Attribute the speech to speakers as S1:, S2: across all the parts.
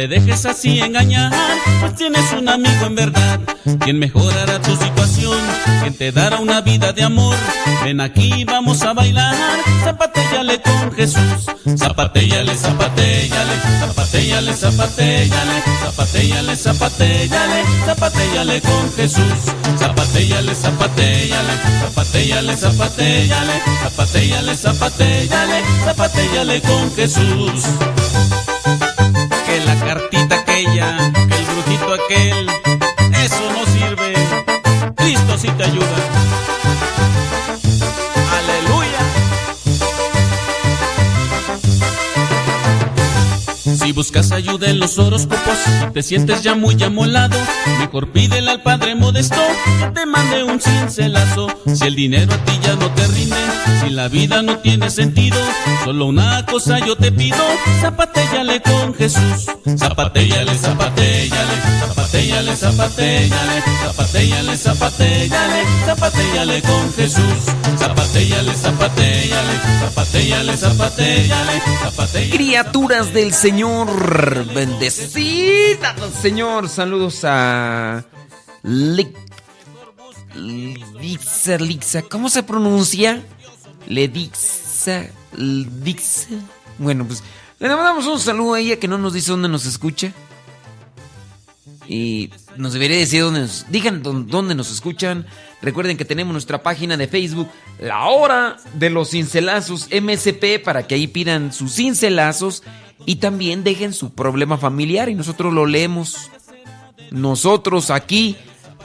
S1: te
S2: dejes así engañar, pues tienes un amigo en verdad, quien mejorará tu situación, quien te dará una vida de amor. Ven aquí, vamos a bailar, zapatéllale con Jesús, zapatéllale, zapatéllale, zapatéllale, zapatéllale, zapatéllale, zapatéllale, zapatéllale con Jesús, zapatéllale, zapatéllale, zapatéllale, zapatéllale, zapatéllale, zapatéllale con Jesús. Aquel, buscas ayuda en los horóscopos te sientes ya muy amolado, mejor pídele al Padre Modesto que te mande un cincelazo. Si el dinero a ti ya no te rinde, si la vida no tiene sentido, solo una cosa yo te pido, zapatéllale con Jesús. Zapatéllale, zapatéllale, zapatéllale, zapatéllale, zapatéllale, zapatéllale, zapatéllale con Jesús. Zapatéllale, zapatéllale, zapatéllale, zapatéllale, zapatéllale.
S3: Criaturas del Señor, bendecida Señor. Saludos a Lixa, Lixa, ¿cómo se pronuncia? Ledixa, Lixa. Bueno, pues le mandamos un saludo a ella que no nos dice dónde nos escucha. Y nos debería decir dónde nos. Digan dó- dónde nos escuchan. Recuerden que tenemos nuestra página de Facebook, La Hora de los Cincelazos MSP, para que ahí pidan sus cincelazos y también dejen su problema familiar y nosotros lo leemos. Nosotros aquí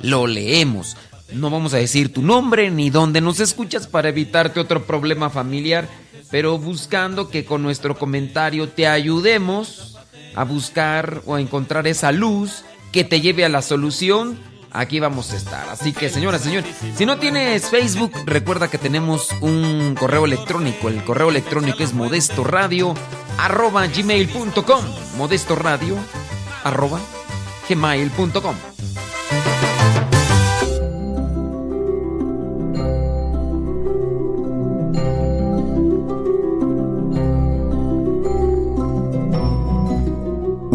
S3: lo leemos. No vamos a decir tu nombre ni dónde nos escuchas para evitarte otro problema familiar, pero buscando que con nuestro comentario te ayudemos a buscar o a encontrar esa luz que te lleve a la solución. Aquí vamos a estar. Así que, señoras, señores, si no tienes Facebook, recuerda que tenemos un correo electrónico. El correo electrónico es modestoradio arroba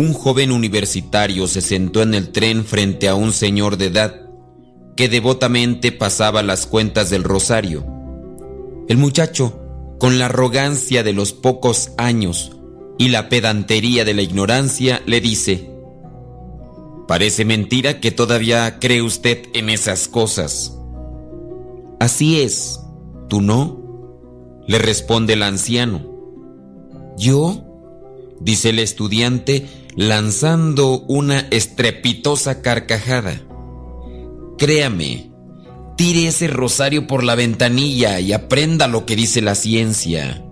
S4: Un joven universitario se sentó en el tren frente a un señor de edad que devotamente pasaba las cuentas del rosario. El muchacho, con la arrogancia de los pocos años y la pedantería de la ignorancia, le dice, Parece mentira que todavía cree usted en esas cosas. Así es, ¿tú no?
S3: le responde el anciano. ¿Yo? Dice el estudiante lanzando una estrepitosa carcajada. Créame, tire ese rosario por la ventanilla y aprenda lo que dice la ciencia.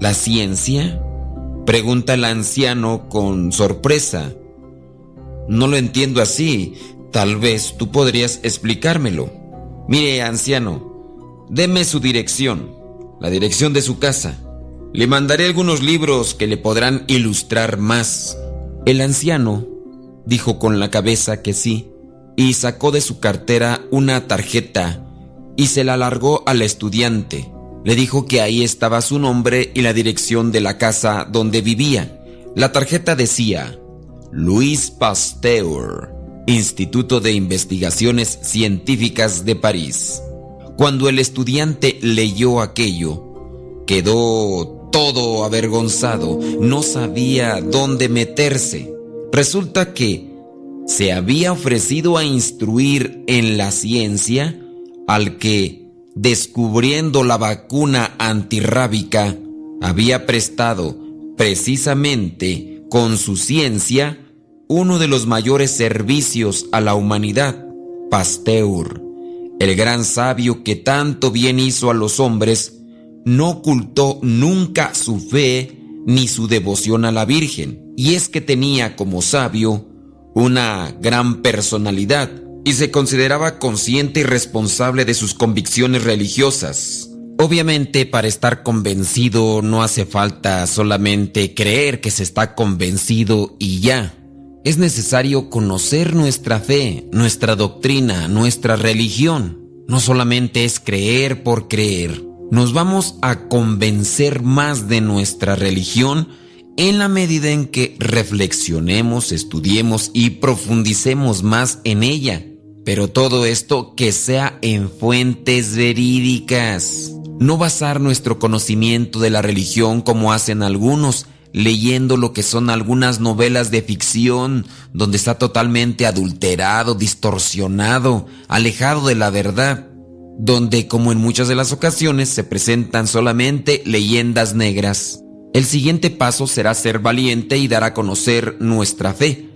S3: ¿La ciencia? Pregunta el anciano con sorpresa. No lo entiendo así. Tal vez tú podrías explicármelo. Mire, anciano, deme su dirección, la dirección de su casa. Le mandaré algunos libros que le podrán ilustrar más. El anciano dijo con la cabeza que sí y sacó de su cartera una tarjeta y se la alargó al estudiante. Le dijo que ahí estaba su nombre y la dirección de la casa donde vivía. La tarjeta decía, Luis Pasteur, Instituto de Investigaciones Científicas de París. Cuando el estudiante leyó aquello, quedó todo avergonzado, no sabía dónde meterse. Resulta que se había ofrecido a instruir en la ciencia al que descubriendo la vacuna antirrábica, había prestado precisamente con su ciencia uno de los mayores servicios a la humanidad, Pasteur, el gran sabio que tanto bien hizo a los hombres, no ocultó nunca su fe ni su devoción a la Virgen, y es que tenía como sabio una gran personalidad, y se consideraba consciente y responsable de sus convicciones religiosas. Obviamente para estar convencido no hace falta solamente creer que se está convencido y ya. Es necesario conocer nuestra fe, nuestra doctrina, nuestra religión. No solamente es creer por creer. Nos vamos a convencer más de nuestra religión en la medida en que reflexionemos, estudiemos y profundicemos más en ella. Pero todo esto que sea en fuentes verídicas. No basar nuestro conocimiento de la religión como hacen algunos, leyendo lo que son algunas novelas de ficción, donde está totalmente adulterado, distorsionado, alejado de la verdad, donde como en muchas de las ocasiones se presentan solamente leyendas negras. El siguiente paso será ser valiente y dar a conocer nuestra fe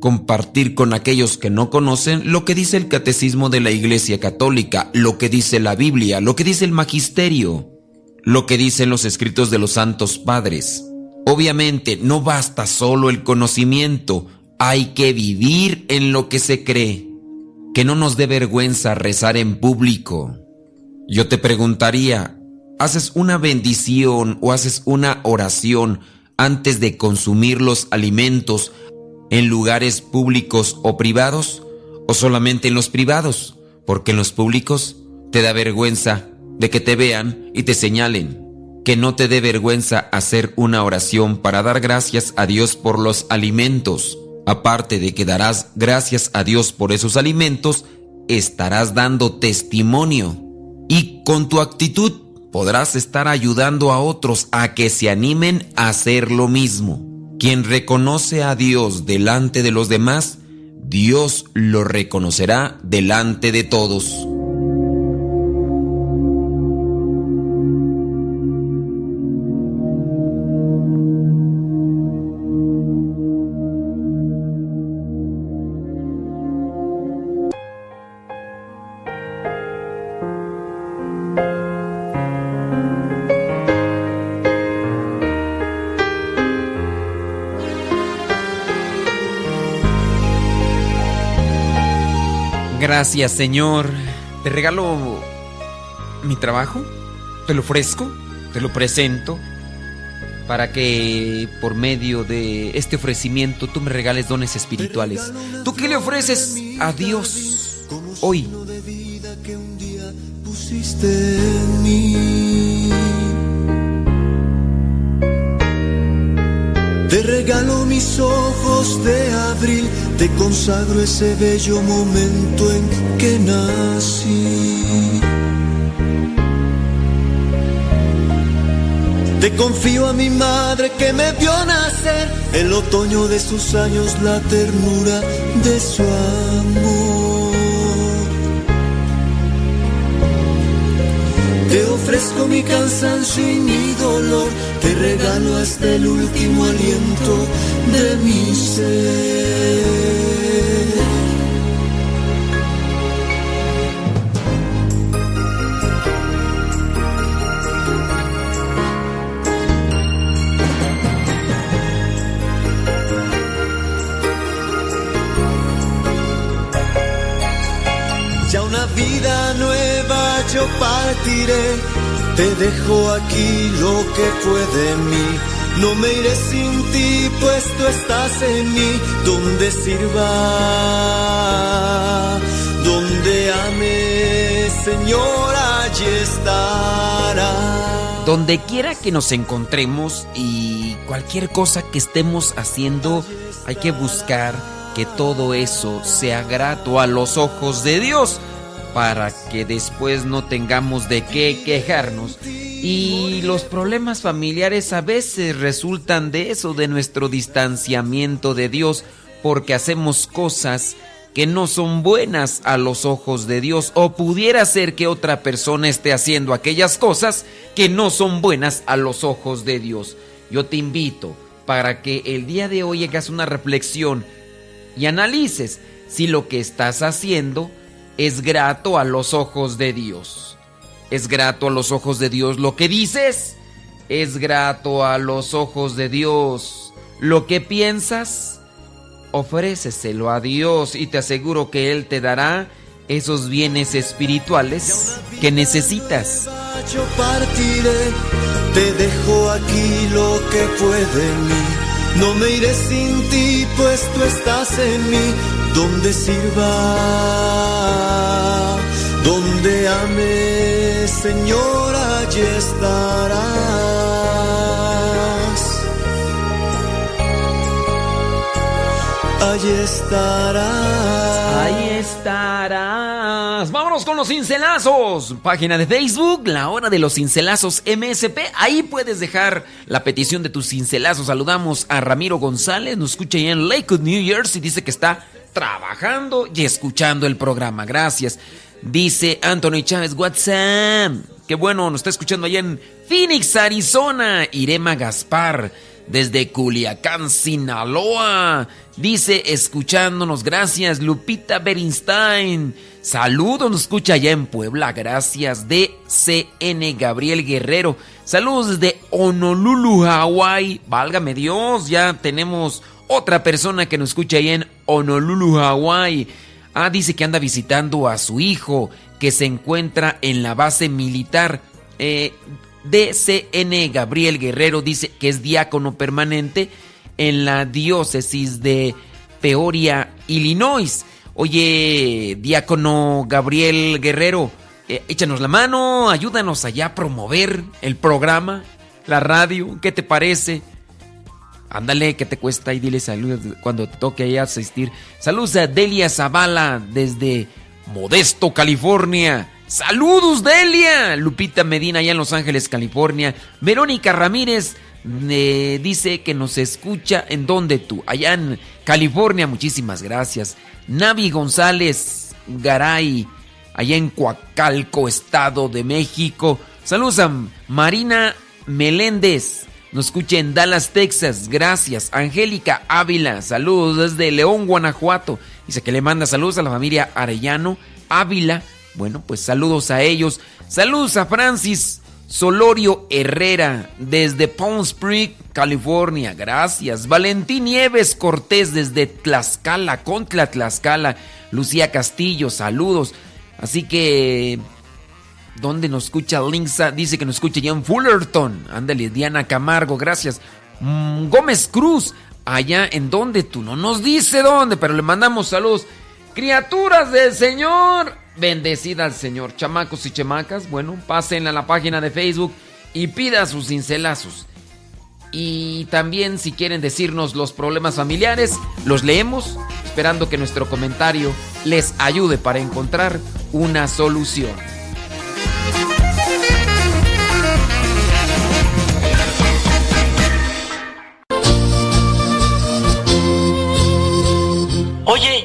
S3: compartir con aquellos que no conocen lo que dice el catecismo de la Iglesia Católica, lo que dice la Biblia, lo que dice el Magisterio, lo que dicen los escritos de los santos padres. Obviamente no basta solo el conocimiento, hay que vivir en lo que se cree. Que no nos dé vergüenza rezar en público. Yo te preguntaría, ¿haces una bendición o haces una oración antes de consumir los alimentos en lugares públicos o privados o solamente en los privados, porque en los públicos te da vergüenza de que te vean y te señalen. Que no te dé vergüenza hacer una oración para dar gracias a Dios por los alimentos. Aparte de que darás gracias a Dios por esos alimentos, estarás dando testimonio. Y con tu actitud podrás estar ayudando a otros a que se animen a hacer lo mismo. Quien reconoce a Dios delante de los demás, Dios lo reconocerá delante de todos. Gracias, Señor. Te regalo mi trabajo, te lo ofrezco, te lo presento, para que por medio de este ofrecimiento tú me regales dones espirituales. ¿Tú qué le ofreces a Dios hoy?
S5: Regalo mis ojos de abril, te consagro ese bello momento en que nací. Te confío a mi madre que me vio nacer, el otoño de sus años, la ternura de su amor. Te ofrezco mi cansancio y mi dolor, te regalo hasta el último aliento de mi ser. vida nueva yo partiré, te dejo aquí lo que fue de mí. No me iré sin ti, pues tú estás en mí, donde sirva, donde ame, Señor, allí estará.
S3: Donde quiera que nos encontremos y cualquier cosa que estemos haciendo, hay que buscar que todo eso sea grato a los ojos de Dios para que después no tengamos de qué quejarnos. Y los problemas familiares a veces resultan de eso, de nuestro distanciamiento de Dios, porque hacemos cosas que no son buenas a los ojos de Dios, o pudiera ser que otra persona esté haciendo aquellas cosas que no son buenas a los ojos de Dios. Yo te invito para que el día de hoy hagas una reflexión y analices si lo que estás haciendo es grato a los ojos de Dios. Es grato a los ojos de Dios lo que dices. Es grato a los ojos de Dios lo que piensas. Ofréceselo a Dios y te aseguro que Él te dará esos bienes espirituales que necesitas.
S5: Yo partiré, te dejo aquí lo que fue de mí. No me iré sin ti, pues tú estás en mí donde sirva, donde ame, Señor, allí estarás. Allí estarás.
S3: Ahí estarás. Vámonos con los cincelazos. Página de Facebook, la hora de los cincelazos MSP. Ahí puedes dejar la petición de tus cincelazos. Saludamos a Ramiro González. Nos escucha ahí en Lakewood, New Jersey. Dice que está trabajando y escuchando el programa. Gracias. Dice Anthony Chávez, WhatsApp. Qué bueno, nos está escuchando allá en Phoenix, Arizona. Irema Gaspar, desde Culiacán, Sinaloa. Dice, escuchándonos, gracias. Lupita Berinstein. Saludos, nos escucha allá en Puebla. Gracias. DCN Gabriel Guerrero. Saludos desde Honolulu, Hawaii. Válgame Dios, ya tenemos otra persona que nos escucha ahí en Honolulu, Hawaii. Ah, dice que anda visitando a su hijo que se encuentra en la base militar. Eh, DCN Gabriel Guerrero dice que es diácono permanente en la diócesis de Peoria, Illinois. Oye, diácono Gabriel Guerrero, eh, échanos la mano, ayúdanos allá a promover el programa, la radio, ¿qué te parece? Ándale, ¿qué te cuesta? Y dile saludos cuando te toque ahí asistir. Saludos a Delia Zavala desde Modesto, California. Saludos, Delia. Lupita Medina allá en Los Ángeles, California. Verónica Ramírez eh, dice que nos escucha en donde tú, allá en California. Muchísimas gracias. Navi González Garay, allá en Coacalco, Estado de México. Saludos a Marina Meléndez. Nos escucha en Dallas, Texas. Gracias. Angélica Ávila. Saludos desde León, Guanajuato. Dice que le manda saludos a la familia Arellano Ávila. Bueno, pues saludos a ellos. Saludos a Francis Solorio Herrera desde Palm Springs, California. Gracias. Valentín Nieves Cortés desde Tlaxcala, contra Tlaxcala. Lucía Castillo, saludos. Así que ¿Dónde nos escucha Linksa? Dice que nos escucha ya Fullerton. Ándale, Diana Camargo, gracias. Mm, Gómez Cruz, allá en donde tú no nos dice dónde, pero le mandamos saludos. Criaturas del Señor, bendecida al Señor. Chamacos y chamacas, bueno, pasen a la página de Facebook y pida sus cincelazos. Y también si quieren decirnos los problemas familiares, los leemos, esperando que nuestro comentario les ayude para encontrar una solución.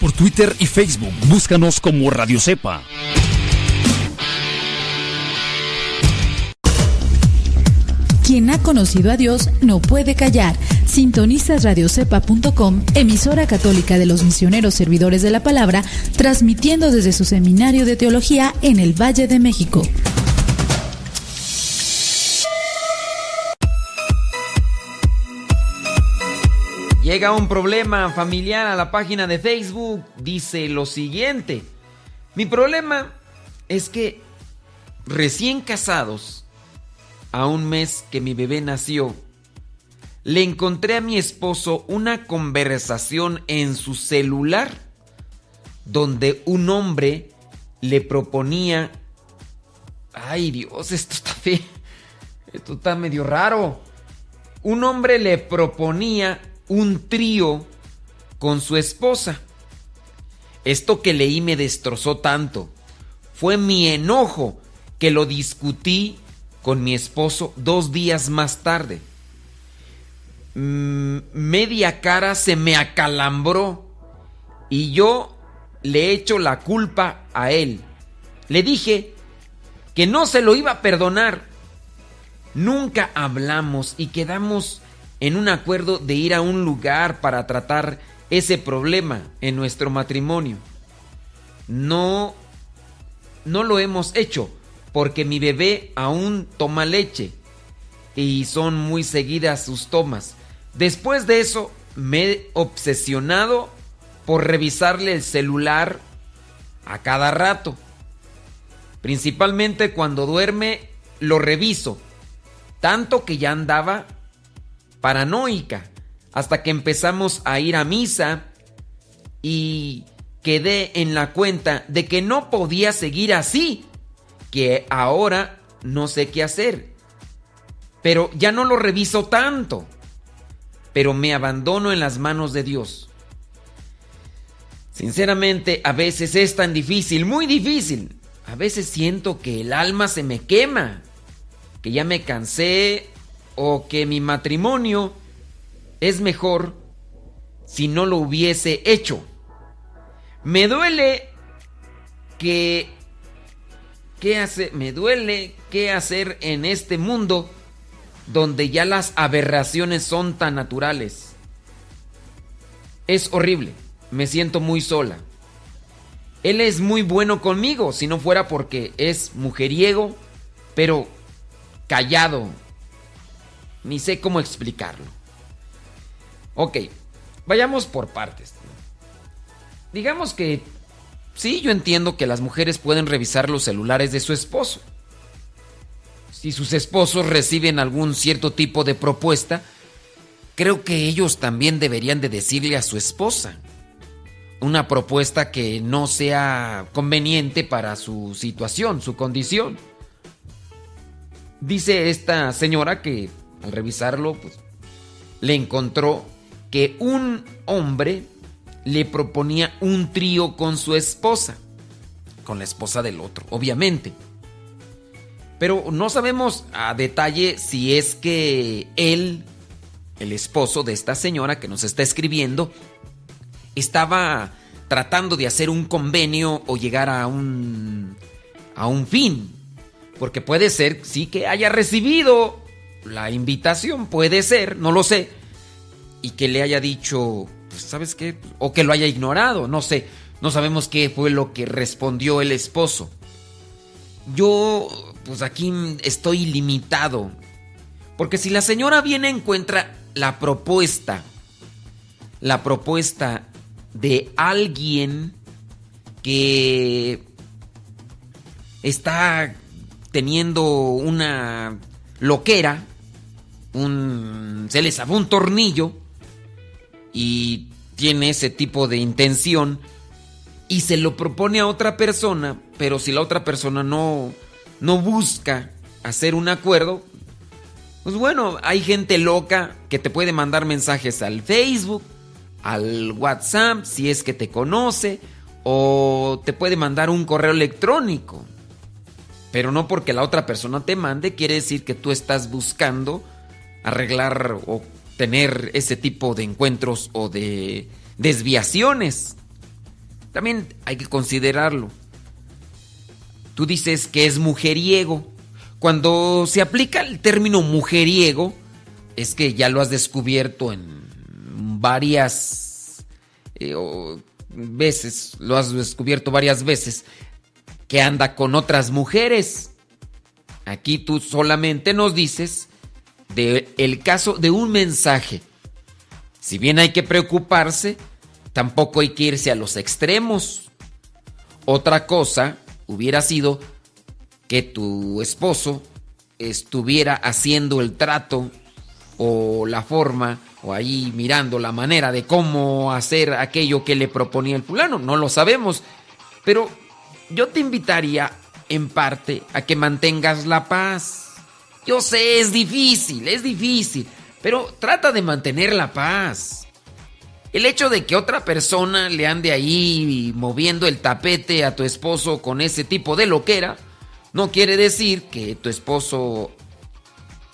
S6: Por Twitter y Facebook. Búscanos como Radio Cepa.
S7: Quien ha conocido a Dios no puede callar. Sintonizas radiocepa.com, emisora católica de los misioneros servidores de la palabra, transmitiendo desde su seminario de teología en el Valle de México.
S3: Llega un problema familiar a la página de Facebook. Dice lo siguiente. Mi problema es que recién casados, a un mes que mi bebé nació, le encontré a mi esposo una conversación en su celular donde un hombre le proponía... Ay Dios, esto está feo. Esto está medio raro. Un hombre le proponía un trío con su esposa. Esto que leí me destrozó tanto. Fue mi enojo que lo discutí con mi esposo dos días más tarde. Mm, media cara se me acalambró y yo le echo la culpa a él. Le dije que no se lo iba a perdonar. Nunca hablamos y quedamos en un acuerdo de ir a un lugar para tratar ese problema en nuestro matrimonio. No, no lo hemos hecho porque mi bebé aún toma leche y son muy seguidas sus tomas. Después de eso me he obsesionado por revisarle el celular a cada rato. Principalmente cuando duerme lo reviso. Tanto que ya andaba paranoica hasta que empezamos a ir a misa y quedé en la cuenta de que no podía seguir así, que ahora no sé qué hacer. Pero ya no lo reviso tanto, pero me abandono en las manos de Dios. Sinceramente, a veces es tan difícil, muy difícil. A veces siento que el alma se me quema, que ya me cansé o que mi matrimonio es mejor si no lo hubiese hecho. Me duele que qué hace, me duele qué hacer en este mundo donde ya las aberraciones son tan naturales. Es horrible, me siento muy sola. Él es muy bueno conmigo, si no fuera porque es mujeriego, pero callado, ni sé cómo explicarlo. Ok, vayamos por partes. Digamos que sí, yo entiendo que las mujeres pueden revisar los celulares de su esposo. Si sus esposos reciben algún cierto tipo de propuesta, creo que ellos también deberían de decirle a su esposa una propuesta que no sea conveniente para su situación, su condición. Dice esta señora que al revisarlo, pues, le encontró que un hombre le proponía un trío con su esposa, con la esposa del otro, obviamente. Pero no sabemos a detalle si es que él, el esposo de esta señora que nos está escribiendo, estaba tratando de hacer un convenio o llegar a un a un fin. Porque puede ser sí que haya recibido la invitación, puede ser, no lo sé, y que le haya dicho, pues, ¿sabes qué? O que lo haya ignorado, no sé. No sabemos qué fue lo que respondió el esposo. Yo, pues aquí estoy limitado. Porque si la señora viene encuentra la propuesta, la propuesta de alguien que está teniendo una loquera, un, se le sabe un tornillo y tiene ese tipo de intención y se lo propone a otra persona, pero si la otra persona no, no busca hacer un acuerdo, pues bueno, hay gente loca que te puede mandar mensajes al Facebook, al WhatsApp, si es que te conoce, o te puede mandar un correo electrónico. Pero no porque la otra persona te mande, quiere decir que tú estás buscando arreglar o tener ese tipo de encuentros o de desviaciones. También hay que considerarlo. Tú dices que es mujeriego. Cuando se aplica el término mujeriego, es que ya lo has descubierto en varias eh, veces, lo has descubierto varias veces, que anda con otras mujeres. Aquí tú solamente nos dices de el caso de un mensaje. Si bien hay que preocuparse, tampoco hay que irse a los extremos. Otra cosa hubiera sido que tu esposo estuviera haciendo el trato o la forma o ahí mirando la manera de cómo hacer aquello que le proponía el fulano. No lo sabemos. Pero yo te invitaría en parte a que mantengas la paz. Yo sé, es difícil, es difícil, pero trata de mantener la paz. El hecho de que otra persona le ande ahí moviendo el tapete a tu esposo con ese tipo de loquera, no quiere decir que tu esposo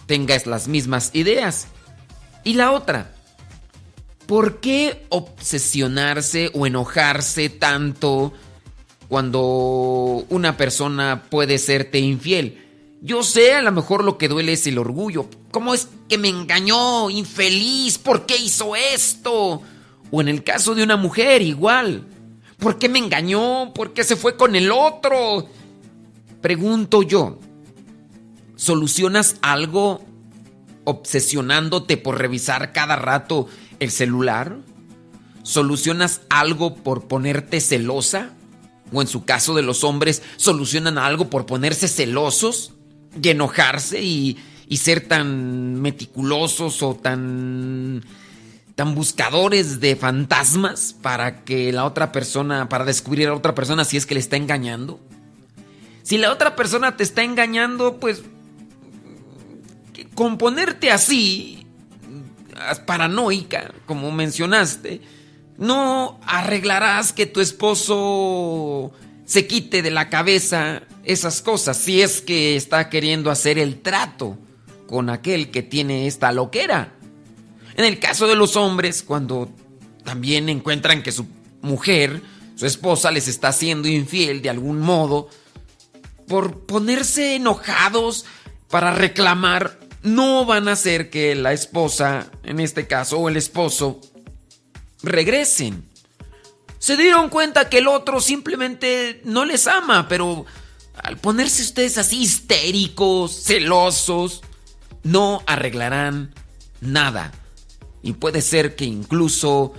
S3: tenga las mismas ideas. Y la otra, ¿por qué obsesionarse o enojarse tanto cuando una persona puede serte infiel? Yo sé, a lo mejor lo que duele es el orgullo. ¿Cómo es que me engañó? Infeliz, ¿por qué hizo esto? O en el caso de una mujer, igual. ¿Por qué me engañó? ¿Por qué se fue con el otro? Pregunto yo, ¿solucionas algo obsesionándote por revisar cada rato el celular? ¿Solucionas algo por ponerte celosa? O en su caso de los hombres, ¿solucionan algo por ponerse celosos? Y enojarse y, ser tan meticulosos o tan tan buscadores de fantasmas para que la otra persona, para descubrir a la otra persona si es que le está engañando. Si la otra persona te está engañando, pues con ponerte así, paranoica, como mencionaste, no arreglarás que tu esposo se quite de la cabeza esas cosas si es que está queriendo hacer el trato con aquel que tiene esta loquera. En el caso de los hombres, cuando también encuentran que su mujer, su esposa, les está haciendo infiel de algún modo, por ponerse enojados para reclamar, no van a hacer que la esposa, en este caso, o el esposo, regresen. Se dieron cuenta que el otro simplemente no les ama, pero al ponerse ustedes así histéricos, celosos, no arreglarán nada. Y puede ser que incluso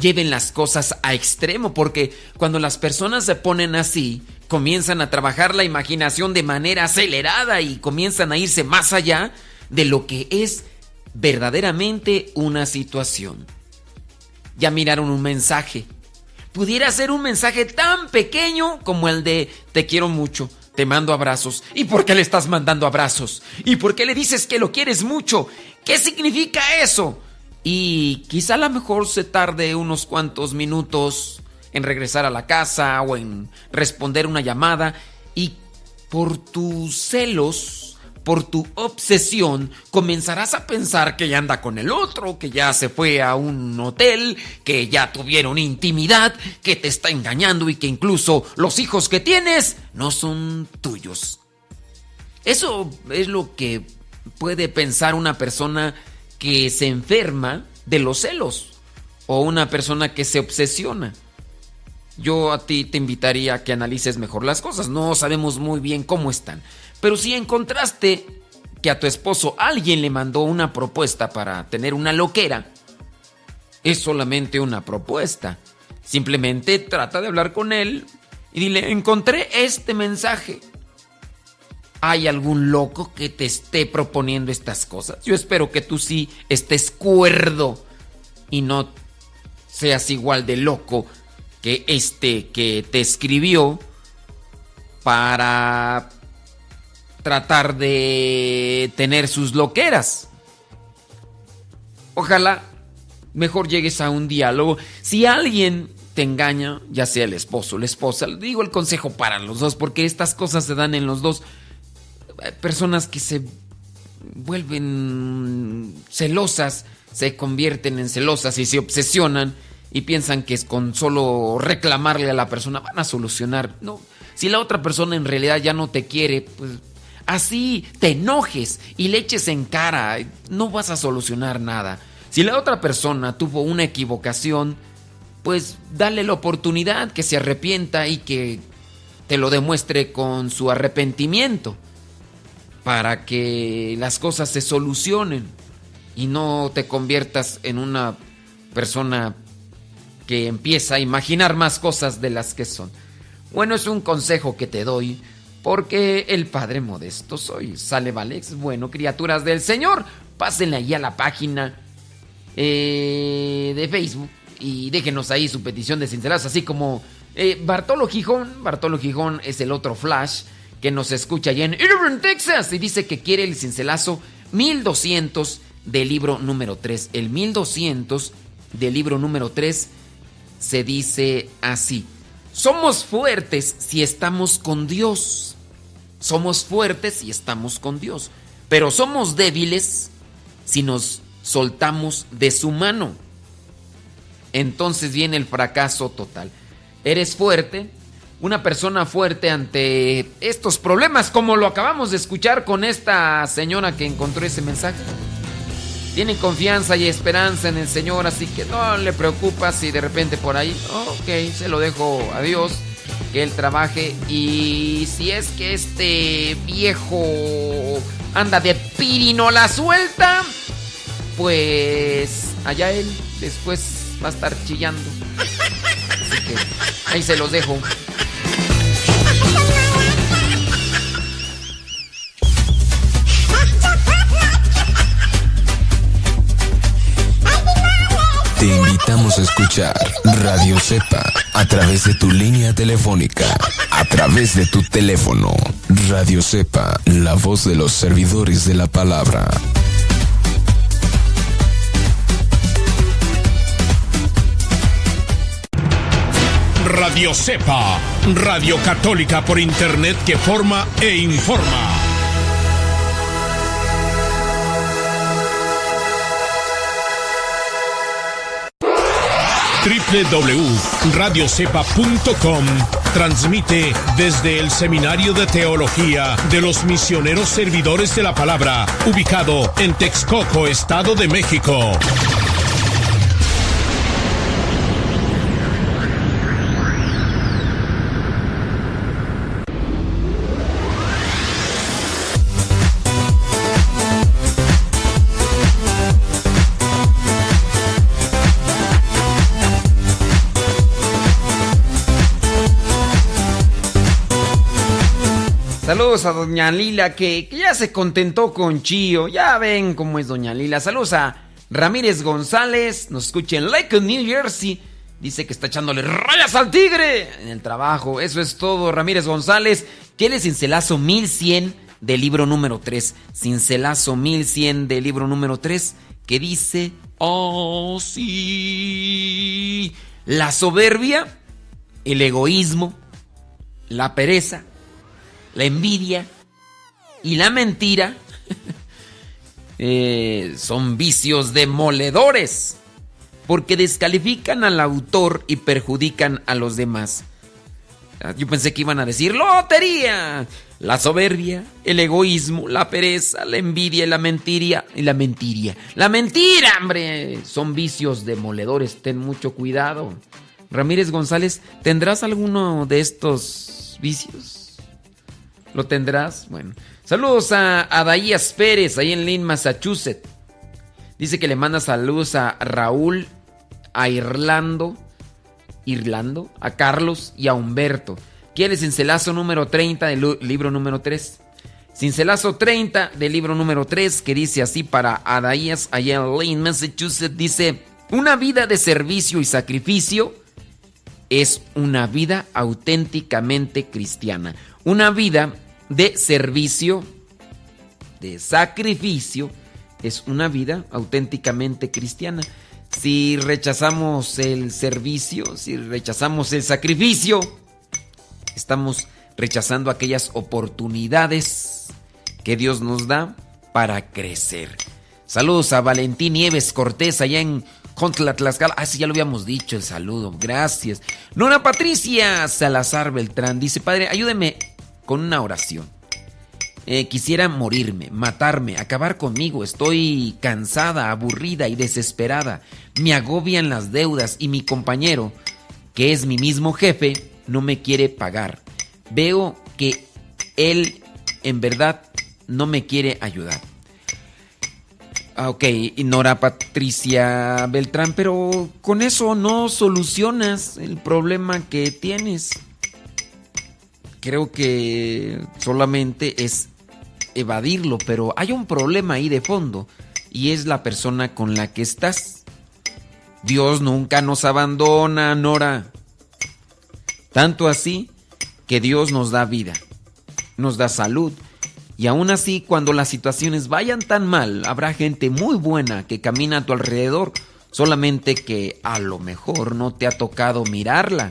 S3: lleven las cosas a extremo, porque cuando las personas se ponen así, comienzan a trabajar la imaginación de manera acelerada y comienzan a irse más allá de lo que es verdaderamente una situación. Ya miraron un mensaje. Pudiera ser un mensaje tan pequeño como el de te quiero mucho te mando abrazos. ¿Y por qué le estás mandando abrazos? ¿Y por qué le dices que lo quieres mucho? ¿Qué significa eso? Y quizá a lo mejor se tarde unos cuantos minutos en regresar a la casa o en responder una llamada y por tus celos por tu obsesión, comenzarás a pensar que ya anda con el otro, que ya se fue a un hotel, que ya tuvieron intimidad, que te está engañando y que incluso los hijos que tienes no son tuyos. Eso es lo que puede pensar una persona que se enferma de los celos o una persona que se obsesiona. yo a ti te invitaría a que analices mejor las cosas. No sabemos muy bien cómo están. Pero si encontraste que a tu esposo alguien le mandó una propuesta para tener una loquera, es solamente una propuesta. Simplemente trata de hablar con él y dile, encontré este mensaje. ¿Hay algún loco que te esté proponiendo estas cosas? Yo espero que tú sí estés cuerdo y no seas igual de loco que este que te escribió para tratar de tener sus loqueras. Ojalá mejor llegues a un diálogo. Si alguien te engaña, ya sea el esposo o la esposa, digo el consejo para los dos, porque estas cosas se dan en los dos. Personas que se vuelven celosas, se convierten en celosas y se obsesionan y piensan que es con solo reclamarle a la persona van a solucionar. No, si la otra persona en realidad ya no te quiere, pues así te enojes y le eches en cara, no vas a solucionar nada. Si la otra persona tuvo una equivocación, pues dale la oportunidad que se arrepienta y que te lo demuestre con su arrepentimiento para que las cosas se solucionen y no te conviertas en una persona que empieza a imaginar más cosas de las que son. Bueno, es un consejo que te doy porque el Padre Modesto soy. Sale Valex. Bueno, criaturas del Señor, pásenle ahí a la página eh, de Facebook y déjenos ahí su petición de sinceridad, así como eh, Bartolo Gijón. Bartolo Gijón es el otro Flash que nos escucha allá en Irving, Texas, y dice que quiere el cincelazo 1200 del libro número 3. El 1200 del libro número 3 se dice así. Somos fuertes si estamos con Dios. Somos fuertes si estamos con Dios. Pero somos débiles si nos soltamos de su mano. Entonces viene el fracaso total. Eres fuerte, una persona fuerte ante estos problemas, como lo acabamos de escuchar con esta señora que encontró ese mensaje. Tiene confianza y esperanza en el Señor, así que no le preocupa si de repente por ahí, ok, se lo dejo a Dios, que Él trabaje. Y si es que este viejo anda de pirino la suelta, pues allá Él después va a estar chillando. Así que ahí se los dejo.
S8: Invitamos a escuchar Radio Cepa a través de tu línea telefónica, a través de tu teléfono. Radio Cepa, la voz de los servidores de la palabra.
S9: Radio Cepa, Radio Católica por Internet que forma e informa. www.radiocepa.com transmite desde el Seminario de Teología de los Misioneros Servidores de la Palabra, ubicado en Texcoco, Estado de México.
S3: Saludos a Doña Lila, que, ya se contentó con Chío. Ya ven cómo es Doña Lila. Saludos a Ramírez González, nos escucha en Lake, New Jersey. Dice que está echándole rayas al tigre en el trabajo. Eso es todo, Ramírez González. Tiene cincelazo 1100 del libro número 3. Cincelazo 1100 del libro número 3. Que dice: Oh, sí. La soberbia, el egoísmo, la pereza la envidia y la mentira eh, son vicios demoledores porque descalifican al autor y perjudican a los demás. Ah, yo pensé que iban a decir lotería, la soberbia, el egoísmo, la pereza, la envidia y la mentira y la mentira. La mentira, hombre, son vicios demoledores, ten mucho cuidado. Ramírez González, ¿tendrás alguno de estos vicios? ¿Lo tendrás? Bueno. Saludos a Adaías Pérez, ahí en Lynn, Massachusetts. Dice que le manda saludos a Raúl, a Irlando, Irlando, a Carlos y a Humberto. ¿Quién es cincelazo número 30 del libro número 3? Cincelazo 30 del libro número 3 que dice así para Adaías allá en Lynn, Massachusetts. Dice, una vida de servicio y sacrificio es una vida auténticamente cristiana. Una vida de servicio, de sacrificio, es una vida auténticamente cristiana. Si rechazamos el servicio, si rechazamos el sacrificio, estamos rechazando aquellas oportunidades que Dios nos da para crecer. Saludos a Valentín Nieves Cortés allá en Contla Tlaxcala. Ah, sí, ya lo habíamos dicho el saludo. Gracias. Nora Patricia Salazar Beltrán dice, Padre, ayúdeme con una oración. Eh, quisiera morirme, matarme, acabar conmigo. Estoy cansada, aburrida y desesperada. Me agobian las deudas y mi compañero, que es mi mismo jefe, no me quiere pagar. Veo que él en verdad no me quiere ayudar. Ah, ok, Nora Patricia Beltrán, pero con eso no solucionas el problema que tienes. Creo que solamente es evadirlo, pero hay un problema ahí de fondo y es la persona con la que estás. Dios nunca nos abandona, Nora. Tanto así que Dios nos da vida, nos da salud. Y aún así, cuando las situaciones vayan tan mal, habrá gente muy buena que camina a tu alrededor, solamente que a lo mejor no te ha tocado mirarla.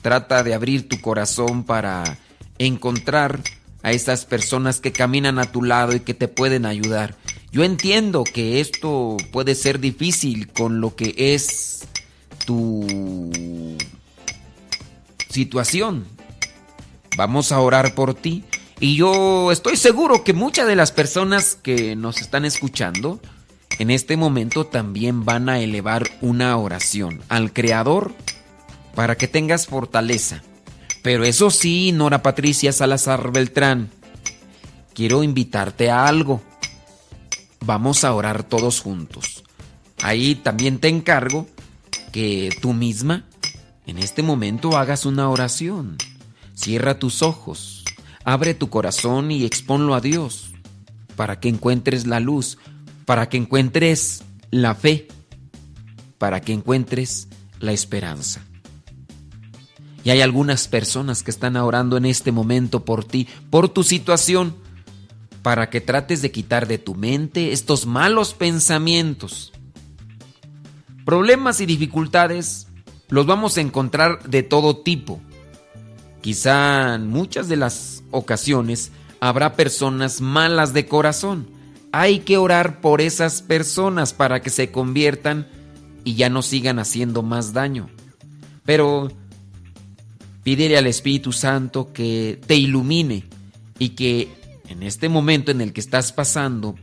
S3: Trata de abrir tu corazón para encontrar a esas personas que caminan a tu lado y que te pueden ayudar. Yo entiendo que esto puede ser difícil con lo que es tu situación. Vamos a orar por ti. Y yo estoy seguro que muchas de las personas que nos están escuchando en este momento también van a elevar una oración al Creador para que tengas fortaleza. Pero eso sí, Nora Patricia Salazar Beltrán, quiero invitarte a algo. Vamos a orar todos juntos. Ahí también te encargo que tú misma en este momento hagas una oración. Cierra tus ojos, abre tu corazón y exponlo a Dios para que encuentres la luz, para que encuentres la fe, para que encuentres la esperanza. Y hay algunas personas que están orando en este momento por ti, por tu situación, para que trates de quitar de tu mente estos malos pensamientos. Problemas y dificultades los vamos a encontrar de todo tipo. Quizá en muchas de las ocasiones habrá personas malas de corazón. Hay que orar por esas personas para que se conviertan y ya no sigan haciendo más daño. Pero pídele al Espíritu Santo que te ilumine y que en este momento en el que estás pasando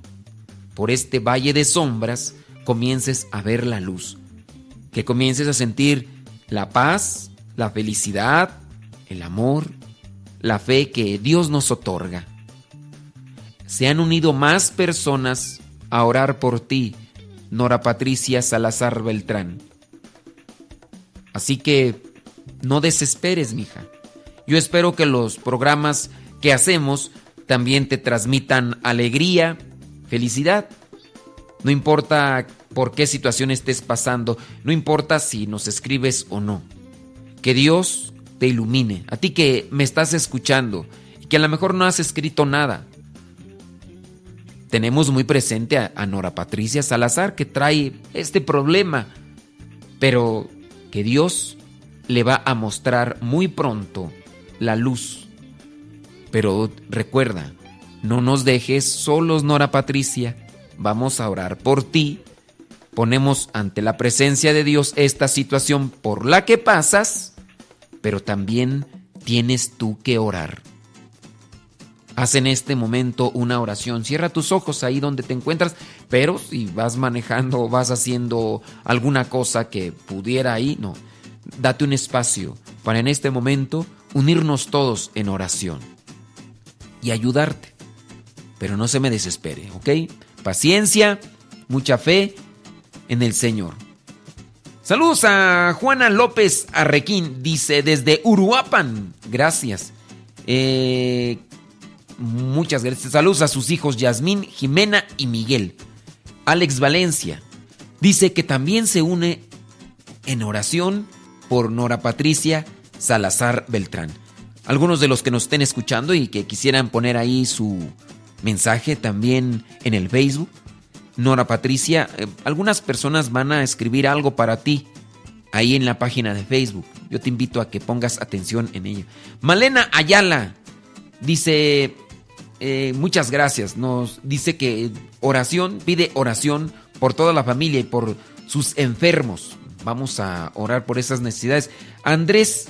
S3: por este valle de sombras, comiences a ver la luz. Que comiences a sentir la paz, la felicidad, el amor, la fe que Dios nos otorga. Se han unido más personas a orar por ti, Nora Patricia Salazar Beltrán. Así que no desesperes, mija. Yo espero que los programas que hacemos también te transmitan alegría, felicidad. No importa por qué situación estés pasando, no importa si nos escribes o no. Que Dios te ilumine. A ti que me estás escuchando y que a lo mejor no has escrito nada. Tenemos muy presente a, a Nora Patricia Salazar que trae este problema, pero que Dios le va a mostrar muy pronto la luz. Pero recuerda, no nos dejes solos, Nora Patricia. Vamos a orar por ti. Ponemos ante la presencia de Dios esta situación por la que pasas, pero también tienes tú que orar. Haz en este momento una oración. Cierra tus ojos ahí donde te encuentras, pero si vas manejando o vas haciendo alguna cosa que pudiera ahí, no date un espacio para en este momento unirnos todos en oración y ayudarte. Pero no se me desespere, ¿ok? Paciencia, mucha fe en el Señor. Saludos a Juana López Arrequín, dice desde Uruapan. Gracias. Eh, muchas gracias. Saludos a sus hijos Yasmín, Jimena y Miguel. Alex Valencia dice que también se une en oración por Nora Patricia Salazar Beltrán. Algunos de los que nos estén escuchando y que quisieran poner ahí su mensaje también en el Facebook. Nora Patricia, eh, algunas personas van a escribir algo para ti ahí en la página de Facebook. Yo te invito a que pongas atención en ello. Malena Ayala dice, eh, muchas gracias, nos dice que oración, pide oración por toda la familia y por sus enfermos. Vamos a orar por esas necesidades. Andrés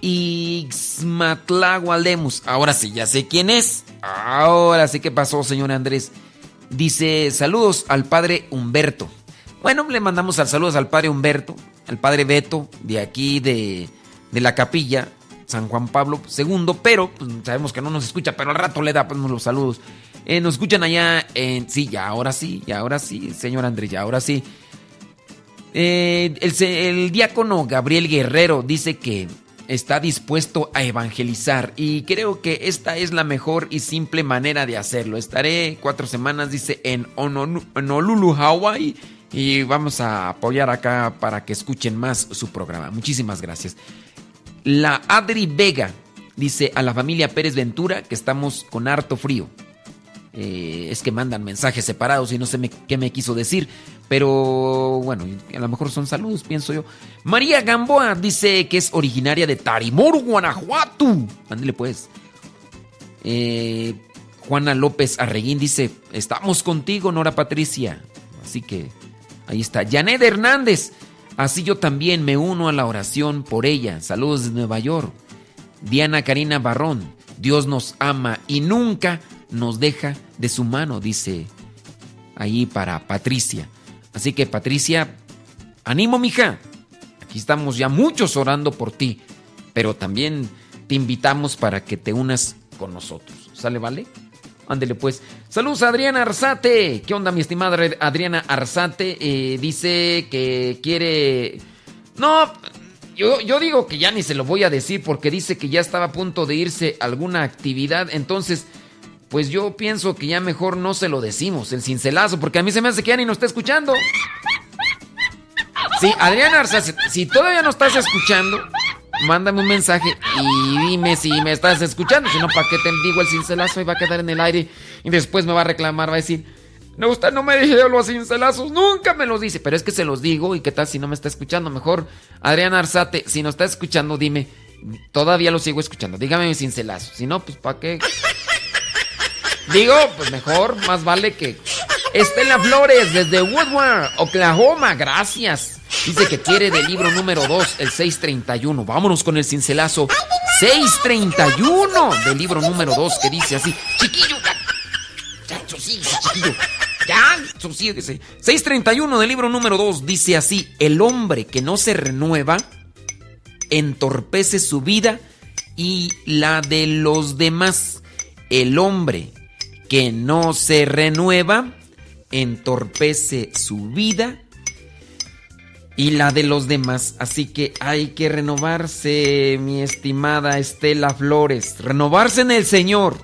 S3: Ixmatlahualemus. Ahora sí, ya sé quién es. Ahora sí, ¿qué pasó, señor Andrés? Dice, saludos al padre Humberto. Bueno, le mandamos al saludos al padre Humberto, al padre Beto, de aquí de, de la capilla, San Juan Pablo II, pero pues, sabemos que no nos escucha, pero al rato le da pues, los saludos. Eh, nos escuchan allá en... Sí, ya ahora sí, ya ahora sí, señor Andrés, ya ahora sí. Eh, el diácono Gabriel Guerrero dice que está dispuesto a evangelizar y creo que esta es la mejor y simple manera de hacerlo. Estaré cuatro semanas, dice, en Honolulu, Hawaii y vamos a apoyar acá para que escuchen más su programa. Muchísimas gracias. La Adri Vega dice a la familia Pérez Ventura que estamos con harto frío. Eh, es que mandan mensajes separados y no sé qué me quiso decir. Pero bueno, a lo mejor son saludos, pienso yo. María Gamboa dice que es originaria de Tarimor, Guanajuato. Ándale pues. Eh, Juana López Arreguín dice, estamos contigo, Nora Patricia. Así que ahí está. Janet Hernández, así yo también me uno a la oración por ella. Saludos de Nueva York. Diana Karina Barrón, Dios nos ama y nunca nos deja de su mano, dice ahí para Patricia. Así que Patricia, ánimo mija. Aquí estamos ya muchos orando por ti, pero también te invitamos para que te unas con nosotros. ¿Sale, vale? Ándele pues. Saludos a Adriana Arzate. ¿Qué onda, mi estimada Adriana Arzate? Eh, dice que quiere... No, yo, yo, digo que ya ni se lo voy a decir porque dice que ya estaba a punto de irse a alguna actividad. Entonces, pues yo pienso que ya mejor no se lo decimos, el cincelazo, porque a mí se me hace que ya ni nos está escuchando. Sí, Adriana Arza, si todavía no estás escuchando, mándame un mensaje y dime si me estás escuchando. Si no, ¿para qué te digo el cincelazo? Y va a quedar en el aire y después me va a reclamar, va a decir, no, usted no me dijo los cincelazos, nunca me los dice. Pero es que se los digo y qué tal si no me está escuchando. Mejor, Adriana Arzate, si no está escuchando, dime, todavía lo sigo escuchando. Dígame mi cincelazo. Si no, pues ¿para qué? Digo, pues mejor, más vale que. Estela Flores, desde Woodward, Oklahoma, gracias. Dice que quiere del libro número 2, el 631. Vámonos con el cincelazo. 631 del libro número 2, que dice así: Chiquillo, ya, ya chiquillo. Ya, sosíguese. 631 del libro número 2 dice así: El hombre que no se renueva entorpece su vida y la de los demás. El hombre que no se renueva, entorpece su vida y la de los demás. Así que hay que renovarse, mi estimada Estela Flores. Renovarse en el Señor.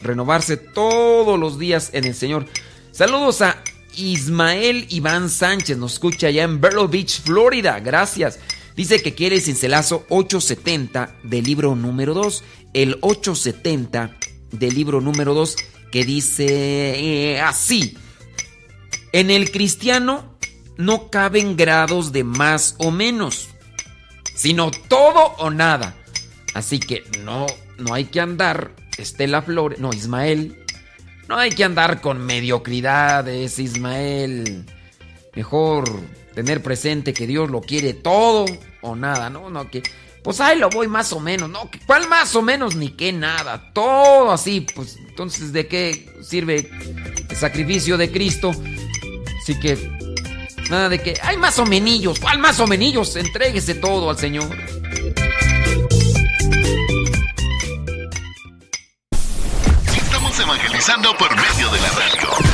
S3: Renovarse todos los días en el Señor. Saludos a Ismael Iván Sánchez. Nos escucha allá en Vero Beach, Florida. Gracias. Dice que quiere el cincelazo 870 del libro número 2. El 870 del libro número 2 que dice eh, así. En el cristiano no caben grados de más o menos, sino todo o nada. Así que no, no hay que andar, Estela Flores, no, Ismael, no hay que andar con mediocridades, Ismael. Mejor tener presente que Dios lo quiere todo o nada, ¿no? No, que pues ahí lo voy más o menos, ¿no? ¿Cuál más o menos? Ni qué nada. Todo así, pues entonces ¿de qué sirve el sacrificio de Cristo? Así que Nada de que hay más o menillos. ¿Cuál más o menillos? Entréguese todo al Señor.
S10: Estamos evangelizando por medio de la radio.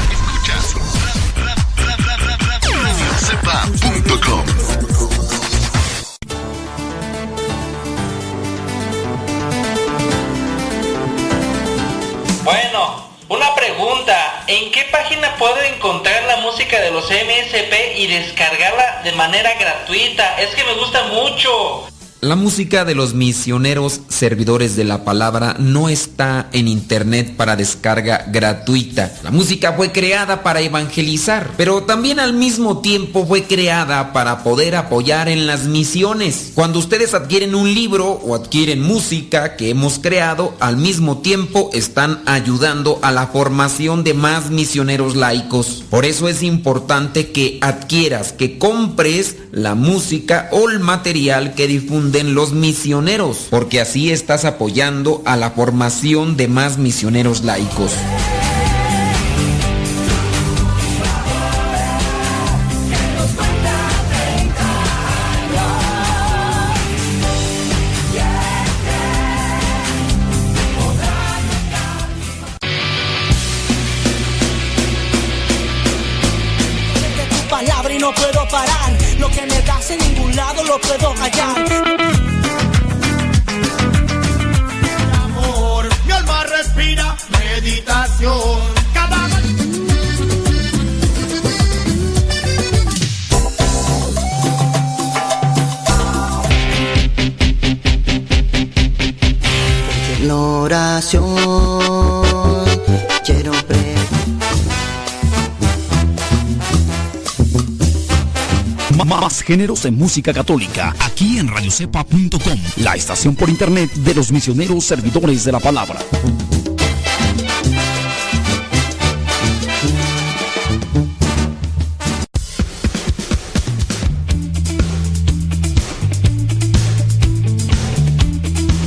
S11: Bueno, una pregunta. ¿En qué página puedo encontrar la música de los MSP y descargarla de manera gratuita? Es que me gusta mucho.
S4: La música de los misioneros servidores de la palabra no está en internet para descarga gratuita. La música fue creada para evangelizar, pero también al mismo tiempo fue creada para poder apoyar en las misiones. Cuando ustedes adquieren un libro o adquieren música que hemos creado, al mismo tiempo están ayudando a la formación de más misioneros laicos. Por eso es importante que adquieras, que compres la música o el material que los misioneros, porque así estás apoyando a la formación de más misioneros laicos.
S6: Géneros en música católica, aquí en radiocepa.com, la estación por internet de los misioneros servidores de la palabra.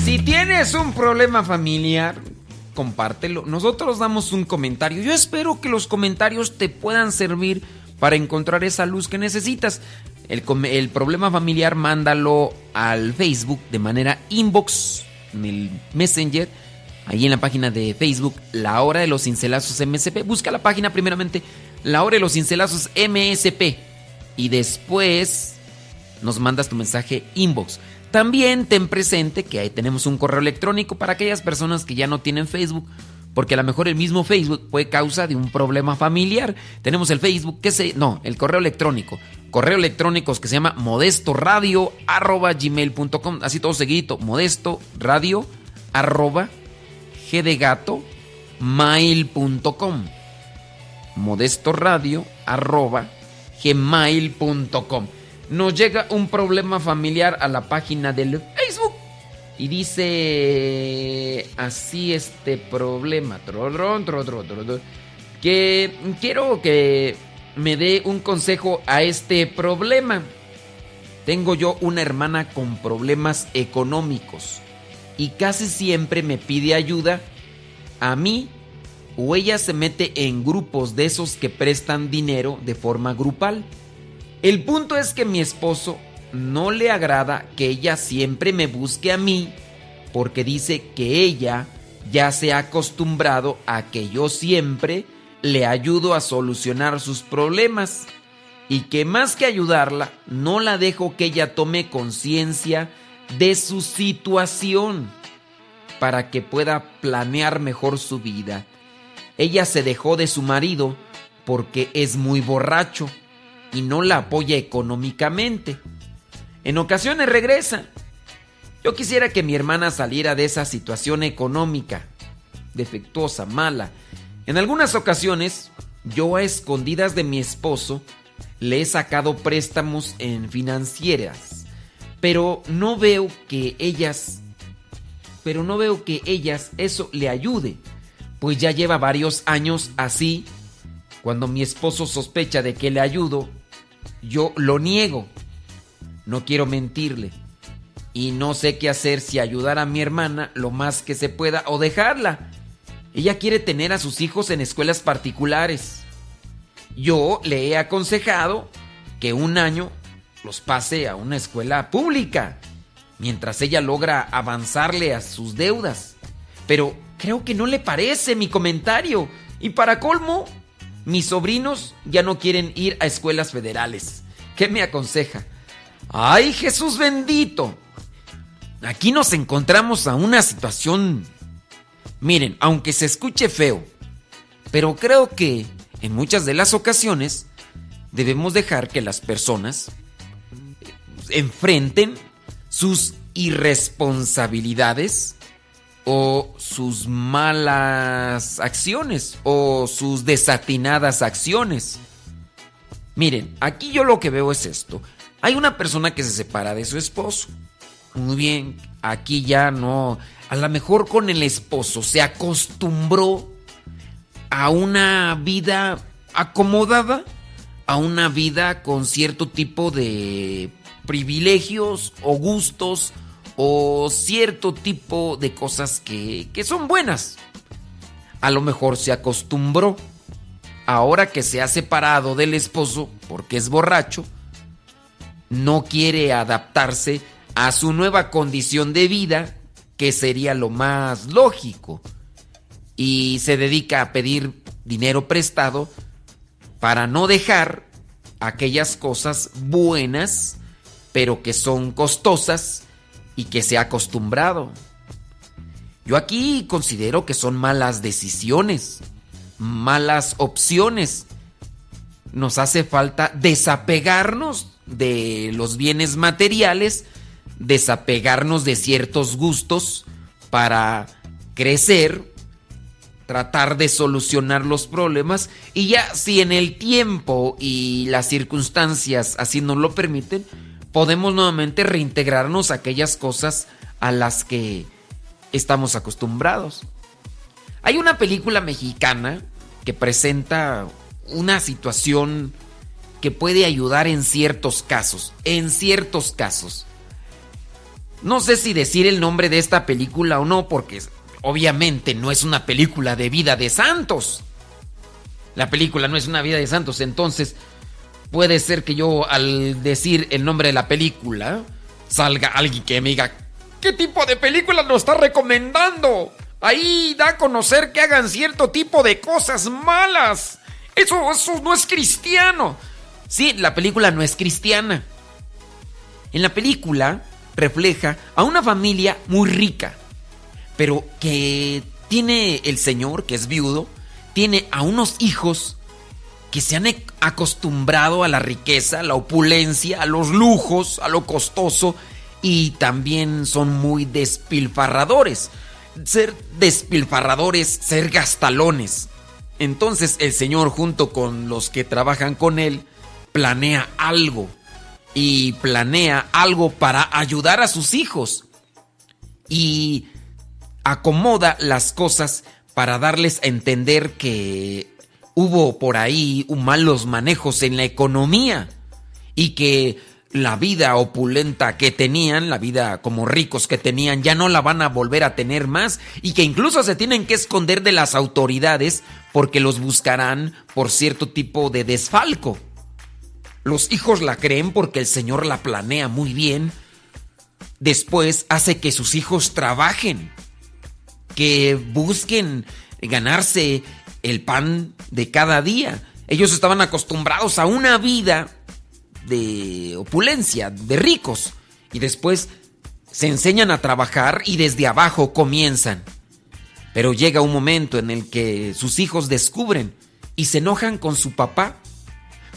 S3: Si tienes un problema familiar, compártelo. Nosotros damos un comentario. Yo espero que los comentarios te puedan servir para encontrar esa luz que necesitas. El, problema familiar, mándalo al Facebook de manera inbox, en el Messenger, ahí en la página de Facebook, La Hora de los Cincelazos MSP. Busca la página primeramente, La Hora de los Cincelazos MSP. Y después nos mandas tu mensaje inbox. También ten presente que ahí tenemos un correo electrónico para aquellas personas que ya no tienen Facebook, porque a lo mejor el mismo Facebook fue causa de un problema familiar. Tenemos el Facebook, que se, no, el correo electrónico. Correo electrónico que se llama modestoradio arroba gmail.com, así todo seguidito, modesto radio arroba g de gato mail.com modesto radio arroba gmail.com nos llega un problema familiar a la página del Facebook y dice así este problema trodrón, trodrón, trodrón, que quiero que me dé un consejo a este problema. Tengo yo una hermana con problemas económicos y casi siempre me pide ayuda a mí o ella se mete en grupos de esos que prestan dinero de forma grupal. El punto es que mi esposo no le agrada que ella siempre me busque a mí porque dice que ella ya se ha acostumbrado a que yo siempre le ayudo a solucionar sus problemas y que más que ayudarla, no la dejo que ella tome conciencia de su situación para que pueda planear mejor su vida. Ella se dejó de su marido porque es muy borracho y no la apoya económicamente. En ocasiones regresa. Yo quisiera que mi hermana saliera de esa situación económica, defectuosa, mala. En algunas ocasiones, yo a escondidas de mi esposo, le he sacado préstamos en financieras, pero no veo que ellas, pero no veo que ellas eso le ayude, pues ya lleva varios años así. Cuando mi esposo sospecha de que le ayudo, yo lo niego. No quiero mentirle. Y no sé qué hacer si ayudar a mi hermana lo más que se pueda o dejarla. Ella quiere tener a sus hijos en escuelas particulares. Yo le he aconsejado que un año los pase a una escuela pública, mientras ella logra avanzarle a sus deudas. Pero creo que no le parece mi comentario. Y para colmo, mis sobrinos ya no quieren ir a escuelas federales. ¿Qué me aconseja? ¡Ay, Jesús bendito! Aquí nos encontramos a una situación... Miren, aunque se escuche feo, pero creo que en muchas de las ocasiones debemos dejar que las personas enfrenten sus irresponsabilidades o sus malas acciones o sus desatinadas acciones. Miren, aquí yo lo que veo es esto. Hay una persona que se separa de su esposo. Muy bien, aquí ya no... A lo mejor con el esposo se acostumbró a una vida acomodada, a una vida con cierto tipo de privilegios o gustos o cierto tipo de cosas que, que son buenas. A lo mejor se acostumbró. Ahora que se ha separado del esposo porque es borracho, no quiere adaptarse a su nueva condición de vida, que sería lo más lógico, y se dedica a pedir dinero prestado para no dejar aquellas cosas buenas, pero que son costosas y que se ha acostumbrado. Yo aquí considero que son malas decisiones, malas opciones. Nos hace falta desapegarnos de los bienes materiales, desapegarnos de ciertos gustos para crecer, tratar de solucionar los problemas y ya si en el tiempo y las circunstancias así nos lo permiten, podemos nuevamente reintegrarnos a aquellas cosas a las que estamos acostumbrados. Hay una película mexicana que presenta una situación que puede ayudar en ciertos casos, en ciertos casos. No sé si decir el nombre de esta película o no, porque obviamente no es una película de vida de santos. La película no es una vida de santos, entonces puede ser que yo al decir el nombre de la película salga alguien que me diga, ¿qué tipo de película nos está recomendando? Ahí da a conocer que hagan cierto tipo de cosas malas. Eso, eso no es cristiano. Sí, la película no es cristiana. En la película refleja a una familia muy rica, pero que tiene el señor, que es viudo, tiene a unos hijos que se han acostumbrado a la riqueza, a la opulencia, a los lujos, a lo costoso y también son muy despilfarradores. Ser despilfarradores, ser gastalones. Entonces el Señor junto con los que trabajan con Él planea algo y planea algo para ayudar a sus hijos y acomoda las cosas para darles a entender que hubo por ahí malos manejos en la economía y que la vida opulenta que tenían, la vida como ricos que tenían, ya no la van a volver a tener más y que incluso se tienen que esconder de las autoridades porque los buscarán por cierto tipo de desfalco. Los hijos la creen porque el Señor la planea muy bien. Después hace que sus hijos trabajen, que busquen ganarse el pan de cada día. Ellos estaban acostumbrados a una vida de opulencia, de ricos, y después se enseñan a trabajar y desde abajo comienzan. Pero llega un momento en el que sus hijos descubren y se enojan con su papá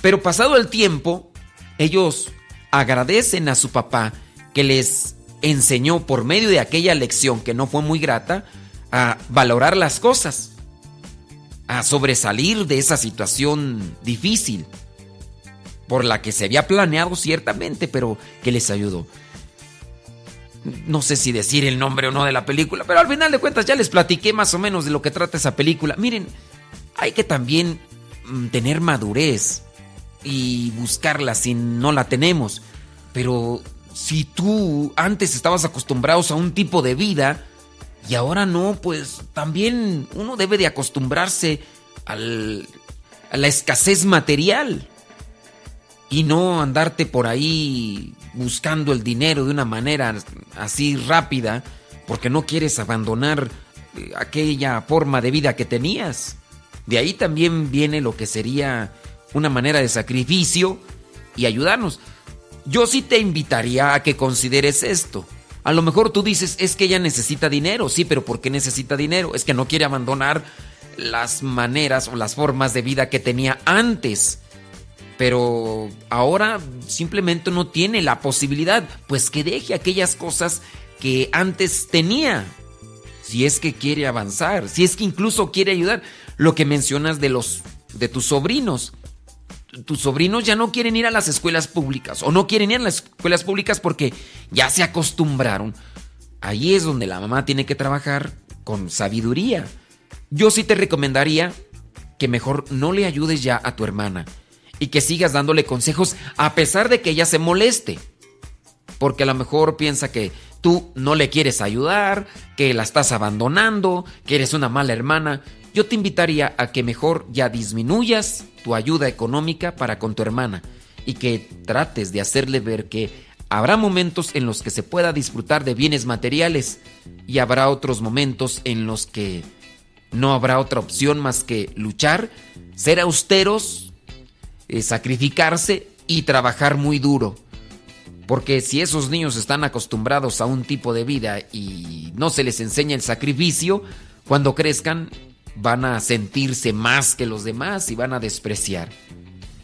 S3: pero pasado el tiempo, ellos agradecen a su papá que les enseñó por medio de aquella lección que no fue muy grata a valorar las cosas, a sobresalir de esa situación difícil por la que se había planeado ciertamente, pero que les ayudó. No sé si decir el nombre o no de la película, pero al final de cuentas ya les platiqué más o menos de lo que trata esa película. Miren, hay que también mm, tener madurez y buscarla si no la tenemos. Pero si tú antes estabas acostumbrados a un tipo de vida y ahora no, pues también uno debe de acostumbrarse al, a la escasez material. y no andarte por ahí buscando el dinero de una manera así rápida porque no quieres abandonar eh, aquella forma de vida que tenías. De ahí también viene lo que sería una manera de sacrificio y ayudarnos. Yo sí te invitaría a que consideres esto. A lo mejor tú dices, es que ella necesita dinero. Sí, pero ¿por qué necesita dinero? Es que no quiere abandonar las maneras o las formas de vida que tenía antes. Pero ahora simplemente no tiene la posibilidad. Pues que deje aquellas cosas que antes tenía. Si es que quiere avanzar, si es que incluso quiere ayudar. Lo que mencionas de los de tus sobrinos tus sobrinos ya no quieren ir a las escuelas públicas o no quieren ir a las escuelas públicas porque ya se acostumbraron. Ahí es donde la mamá tiene que trabajar con sabiduría. Yo sí te recomendaría que mejor no le ayudes ya a tu hermana y que sigas dándole consejos a pesar de que ella se moleste. Porque a lo mejor piensa que tú no le quieres ayudar, que la estás abandonando, que eres una mala hermana yo te invitaría a que mejor ya disminuyas tu ayuda económica para con tu hermana y que trates de hacerle ver que habrá momentos en los que se pueda disfrutar de bienes materiales y habrá otros momentos en los que no habrá otra opción más que luchar, ser austeros, eh, sacrificarse y trabajar muy duro. Porque si esos niños están acostumbrados a un tipo de vida y no se les enseña el sacrificio, cuando crezcan van a sentirse más que los demás y van a despreciar.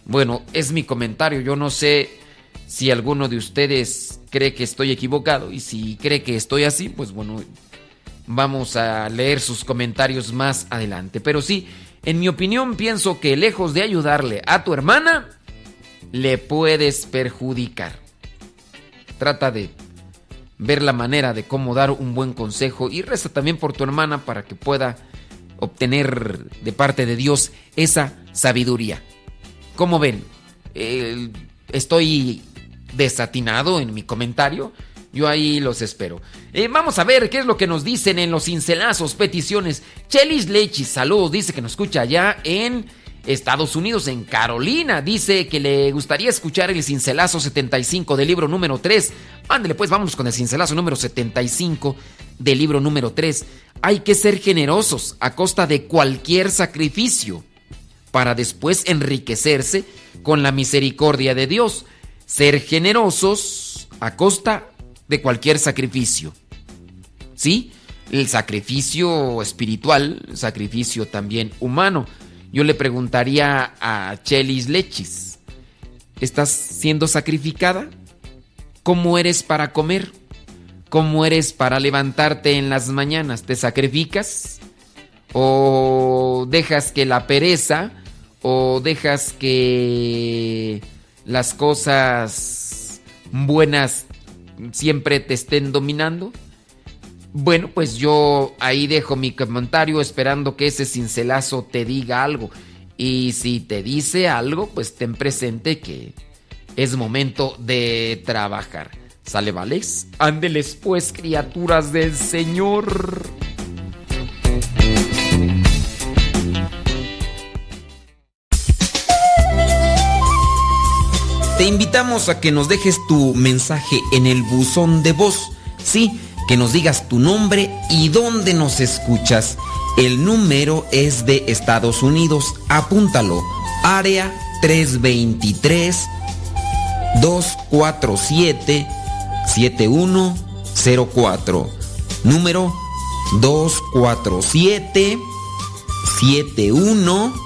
S3: Bueno, es mi comentario, yo no sé si alguno de ustedes cree que estoy equivocado y si cree que estoy así, pues bueno, vamos a leer sus comentarios más adelante. Pero sí, en mi opinión pienso que lejos de ayudarle a tu hermana, le puedes perjudicar. Trata de ver la manera de cómo dar un buen consejo y reza también por tu hermana para que pueda obtener de parte de Dios esa sabiduría. Como ven, estoy desatinado en mi comentario. Yo ahí los espero. Eh, vamos a ver qué es lo que nos dicen en los cincelazos, peticiones. Chelis Lechis, saludos, dice que nos escucha allá en Estados Unidos, en Carolina. Dice que le gustaría escuchar el cincelazo 75 del libro número 3. Ándele, pues vámonos con el cincelazo número 75 del libro número 3. Hay que ser generosos a costa de cualquier sacrificio para después enriquecerse con la misericordia de Dios. Ser generosos a costa de cualquier sacrificio. ¿Sí? El sacrificio espiritual, sacrificio también humano. Yo le preguntaría a Chelis Lechis, ¿estás siendo sacrificada? ¿Cómo eres para comer? ¿Cómo eres para levantarte en las mañanas? ¿Te sacrificas? ¿O dejas que la pereza o dejas que las cosas buenas siempre te estén dominando? Bueno, pues yo ahí dejo mi comentario esperando que ese cincelazo te diga algo. Y si te dice algo, pues ten presente que es momento de trabajar. ¿Sale, vales? Ándeles pues, criaturas del Señor. Te invitamos a que nos dejes tu mensaje en el buzón de voz. Sí, que nos digas tu nombre y dónde nos escuchas. El número es de Estados Unidos. Apúntalo. Área 323 247 7104. Número 247 7104.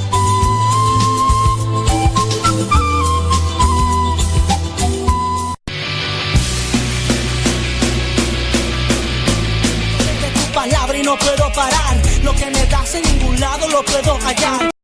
S12: Palabra y no puedo parar.